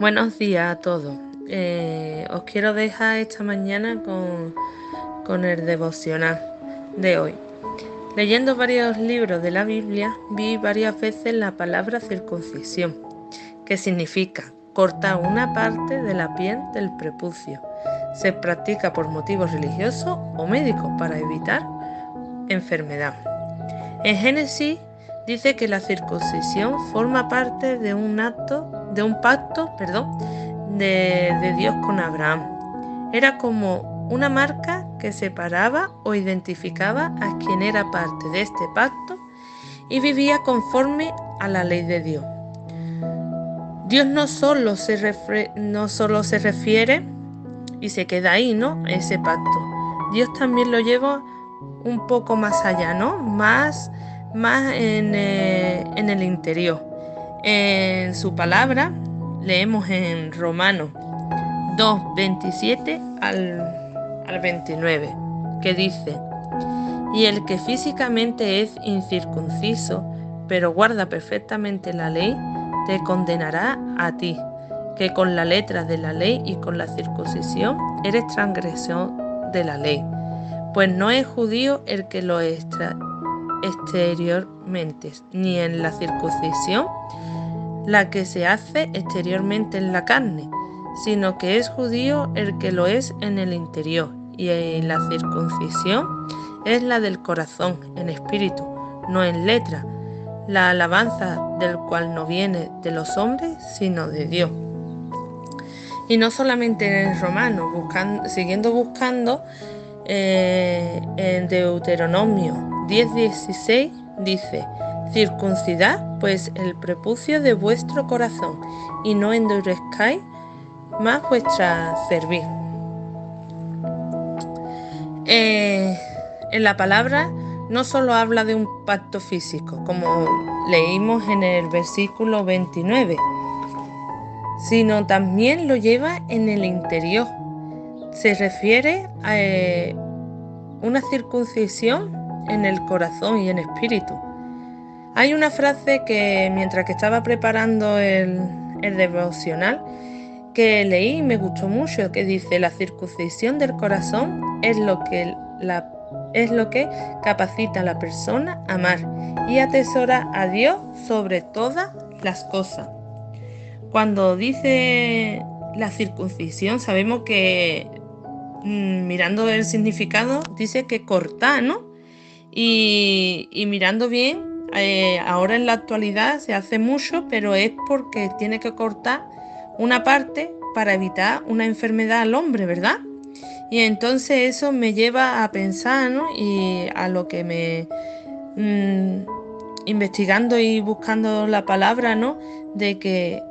Buenos días a todos. Eh, os quiero dejar esta mañana con, con el devocional de hoy. Leyendo varios libros de la Biblia, vi varias veces la palabra circuncisión, que significa cortar una parte de la piel del prepucio. Se practica por motivos religiosos o médicos para evitar enfermedad. En Génesis dice que la circuncisión forma parte de un acto, de un pacto, perdón, de, de Dios con Abraham. Era como una marca que separaba o identificaba a quien era parte de este pacto y vivía conforme a la ley de Dios. Dios no solo se, no solo se refiere y se queda ahí, ¿no? Ese pacto. Dios también lo lleva un poco más allá, ¿no? Más más eh, en, el interior. En su palabra leemos en Romanos 2, 27 al, al 29, que dice, y el que físicamente es incircunciso, pero guarda perfectamente la ley, te condenará a ti, que con la letra de la ley y con la circuncisión eres transgresión de la ley. Pues no es judío el que lo exteriormente, ni en la circuncisión, la que se hace exteriormente en la carne, sino que es judío el que lo es en el interior, y la circuncisión es la del corazón, en espíritu, no en letra, la alabanza del cual no viene de los hombres, sino de Dios. Y no solamente en Romano, buscando, siguiendo buscando eh, en Deuteronomio 10.16 dice, circuncidad pues el prepucio de vuestro corazón y no endurezcáis más vuestra cerviz. Eh, en la palabra no solo habla de un pacto físico, como leímos en el versículo 29, sino también lo lleva en el interior. Se refiere a eh, una circuncisión en el corazón y en espíritu. Hay una frase que mientras que estaba preparando el, devocional que leí y me gustó mucho, que dice, la circuncisión del corazón es lo que, la, es lo que capacita a la persona a amar y atesora a Dios sobre todas las cosas. Cuando dice la circuncisión, sabemos que mm, mirando el significado, dice que corta, ¿no? Y, mirando bien, eh, ahora en la actualidad se hace mucho, pero es porque tiene que cortar una parte para evitar una enfermedad al hombre, ¿verdad? Y entonces eso me lleva a pensar, ¿no? Y a lo que me... Mm, investigando y buscando la palabra, ¿no? De que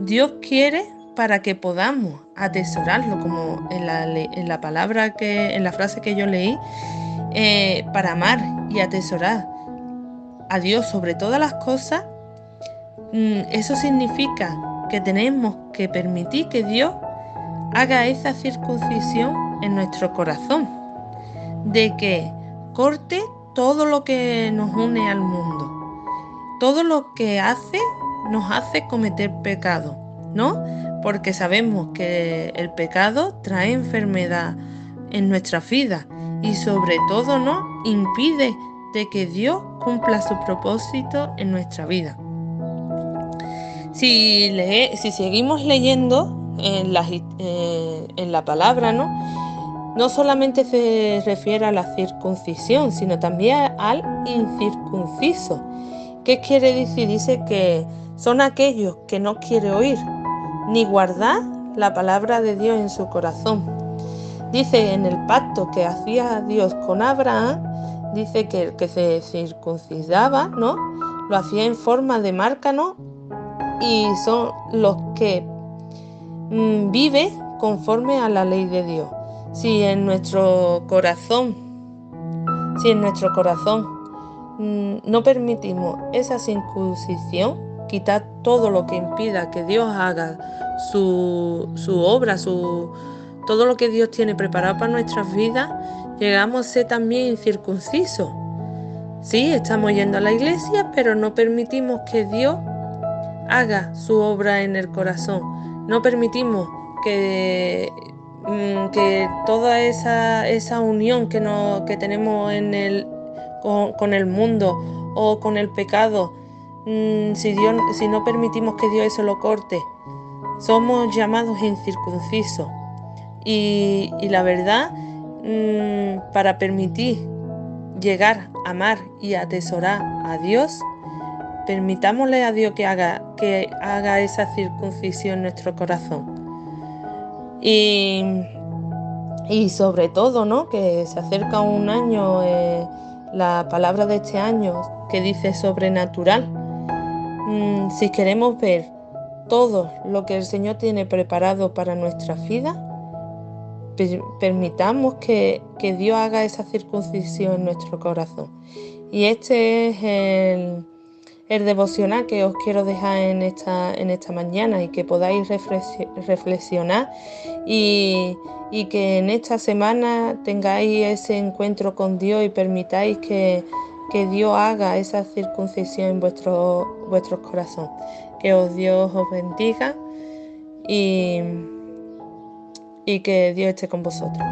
Dios quiere para que podamos atesorarlo, como en la, en la palabra que, en la frase que yo leí, eh, para amar y atesorar a Dios sobre todas las cosas, mm, eso significa que tenemos que permitir que Dios haga esa circuncisión en nuestro corazón, de que corte todo lo que nos une al mundo, todo lo que hace nos hace cometer pecado, ¿no? Porque sabemos que el pecado trae enfermedad en nuestra vida y sobre todo no impide de que Dios cumpla su propósito en nuestra vida. Si, si seguimos leyendo en la, eh, en la palabra, ¿no? no solamente se refiere a la circuncisión, sino también al incircunciso. ¿Qué quiere decir? Dice que son aquellos que no quieren oír ni guardar la palabra de Dios en su corazón Dice en el pacto que hacía Dios con Abraham, dice que el que se circuncidaba, ¿no? Lo hacía en forma de marca, ¿no? Y son los que mm, vive conforme a la ley de Dios. Si en nuestro corazón, si en nuestro corazón mm, no permitimos esa circuncisión, quitar todo lo que impida que Dios haga su, su obra, su, todo lo que Dios tiene preparado para nuestras vidas, llegamos a ser también incircuncisos. Sí, estamos yendo a la iglesia, pero no permitimos que Dios haga su obra en el corazón, no permitimos que, mm, que toda esa, esa unión que, no, que tenemos en el, con, el mundo o con el pecado, mm, si, Dios, si no permitimos que Dios eso lo corte, somos llamados incircuncisos. Y, y la verdad, mm, para permitir llegar a amar y atesorar a Dios, permitámosle a Dios que haga, que haga esa circuncisión en nuestro corazón. Y, y sobre todo, ¿no? Que se acerca un año, eh, la palabra de este año que dice sobrenatural. Mm, si queremos ver todo lo que el Señor tiene preparado para nuestra vida, permitamos que, que Dios haga esa circuncisión en nuestro corazón. Y este es el, el devocional que os quiero dejar en esta, en esta mañana y que podáis reflexionar y, que en esta semana tengáis ese encuentro con Dios y permitáis que, Dios haga esa circuncisión en vuestro, vuestro corazón. Que os Dios os bendiga y, y que Dios esté con vosotros.